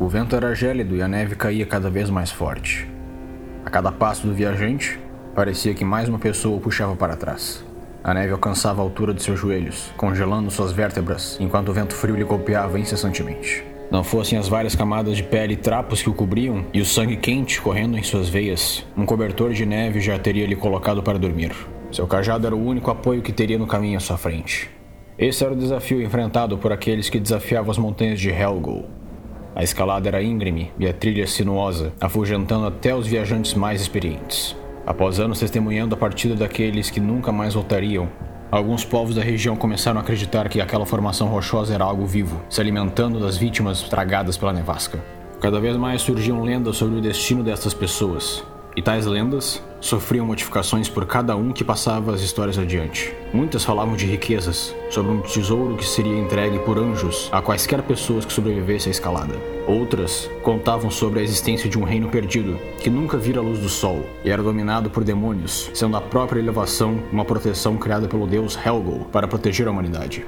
O vento era gélido e a neve caía cada vez mais forte. A cada passo do viajante, parecia que mais uma pessoa o puxava para trás. A neve alcançava a altura de seus joelhos, congelando suas vértebras, enquanto o vento frio lhe golpeava incessantemente. Não fossem as várias camadas de pele e trapos que o cobriam e o sangue quente correndo em suas veias, um cobertor de neve já teria lhe colocado para dormir. Seu cajado era o único apoio que teria no caminho à sua frente. Esse era o desafio enfrentado por aqueles que desafiavam as montanhas de Helgol. A escalada era íngreme e a trilha sinuosa, afugentando até os viajantes mais experientes. Após anos testemunhando a partida daqueles que nunca mais voltariam, alguns povos da região começaram a acreditar que aquela formação rochosa era algo vivo, se alimentando das vítimas tragadas pela nevasca. Cada vez mais surgiam lendas sobre o destino dessas pessoas, e tais lendas sofriam modificações por cada um que passava as histórias adiante. Muitas falavam de riquezas, sobre um tesouro que seria entregue por anjos a quaisquer pessoas que sobrevivessem à escalada. Outras contavam sobre a existência de um reino perdido que nunca vira a luz do sol e era dominado por demônios, sendo a própria elevação uma proteção criada pelo deus Helgol para proteger a humanidade.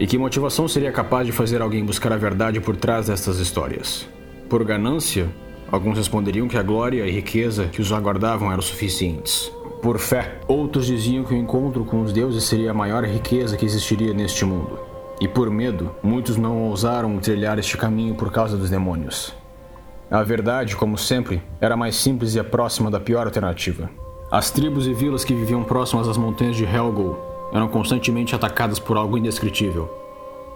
E que motivação seria capaz de fazer alguém buscar a verdade por trás destas histórias? Por ganância Alguns responderiam que a glória e riqueza que os aguardavam eram suficientes. Por fé, outros diziam que o encontro com os deuses seria a maior riqueza que existiria neste mundo. E por medo, muitos não ousaram trilhar este caminho por causa dos demônios. A verdade, como sempre, era mais simples e a próxima da pior alternativa. As tribos e vilas que viviam próximas às montanhas de Helgol eram constantemente atacadas por algo indescritível.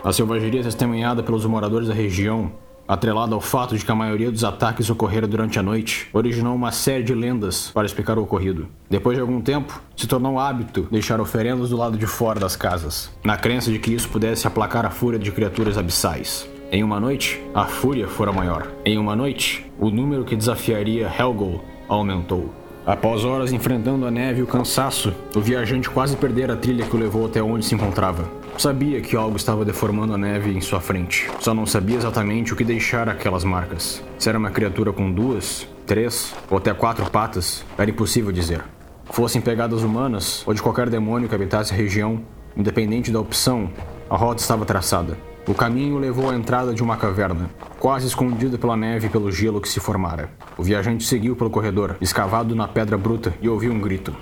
A selvageria testemunhada pelos moradores da região atrelado ao fato de que a maioria dos ataques ocorreram durante a noite, originou uma série de lendas para explicar o ocorrido. Depois de algum tempo, se tornou hábito deixar oferendas do lado de fora das casas, na crença de que isso pudesse aplacar a fúria de criaturas abissais. Em uma noite, a fúria fora maior. Em uma noite, o número que desafiaria Helgol aumentou. Após horas enfrentando a neve e o cansaço, o viajante quase perdera a trilha que o levou até onde se encontrava. Sabia que algo estava deformando a neve em sua frente, só não sabia exatamente o que deixar aquelas marcas. Se era uma criatura com duas, três ou até quatro patas, era impossível dizer. Fossem pegadas humanas ou de qualquer demônio que habitasse a região, independente da opção, a rota estava traçada. O caminho levou à entrada de uma caverna, quase escondida pela neve e pelo gelo que se formara. O viajante seguiu pelo corredor, escavado na pedra bruta, e ouviu um grito.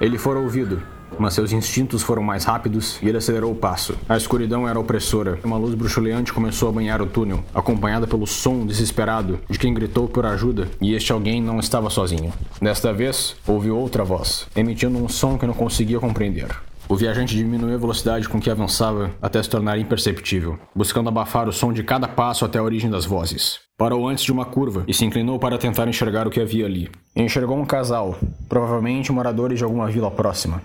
Ele fora ouvido, mas seus instintos foram mais rápidos e ele acelerou o passo. A escuridão era opressora. Uma luz bruxuleante começou a banhar o túnel, acompanhada pelo som desesperado de quem gritou por ajuda, e este alguém não estava sozinho. Desta vez, ouviu outra voz, emitindo um som que não conseguia compreender. O viajante diminuiu a velocidade com que avançava até se tornar imperceptível, buscando abafar o som de cada passo até a origem das vozes. Parou antes de uma curva e se inclinou para tentar enxergar o que havia ali. Enxergou um casal, provavelmente moradores de alguma vila próxima.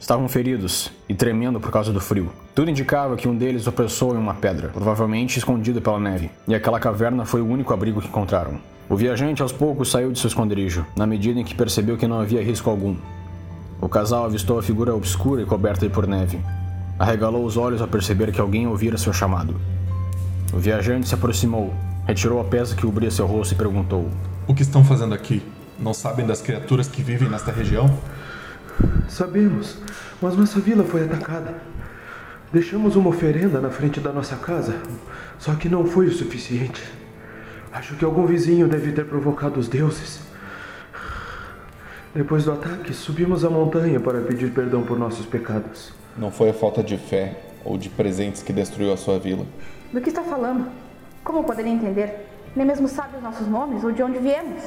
Estavam feridos e tremendo por causa do frio. Tudo indicava que um deles opressou em uma pedra, provavelmente escondido pela neve, e aquela caverna foi o único abrigo que encontraram. O viajante aos poucos saiu de seu esconderijo, na medida em que percebeu que não havia risco algum, o casal avistou a figura obscura e coberta por neve. Arregalou os olhos ao perceber que alguém ouvira seu chamado. O viajante se aproximou, retirou a peça que cobria seu rosto e perguntou: O que estão fazendo aqui? Não sabem das criaturas que vivem nesta região? Sabemos, mas nossa vila foi atacada. Deixamos uma oferenda na frente da nossa casa, só que não foi o suficiente. Acho que algum vizinho deve ter provocado os deuses. Depois do ataque, subimos a montanha para pedir perdão por nossos pecados. Não foi a falta de fé ou de presentes que destruiu a sua vila. Do que está falando? Como poderia entender? Nem mesmo sabe os nossos nomes ou de onde viemos.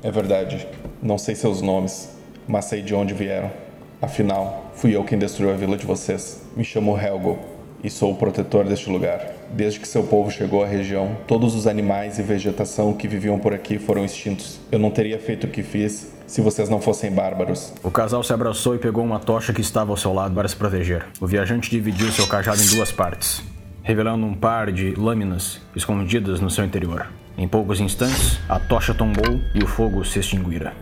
É verdade. Não sei seus nomes, mas sei de onde vieram. Afinal, fui eu quem destruiu a vila de vocês. Me chamo Helgo e sou o protetor deste lugar. Desde que seu povo chegou à região, todos os animais e vegetação que viviam por aqui foram extintos. Eu não teria feito o que fiz se vocês não fossem bárbaros. O casal se abraçou e pegou uma tocha que estava ao seu lado para se proteger. O viajante dividiu seu cajado em duas partes, revelando um par de lâminas escondidas no seu interior. Em poucos instantes, a tocha tombou e o fogo se extinguira.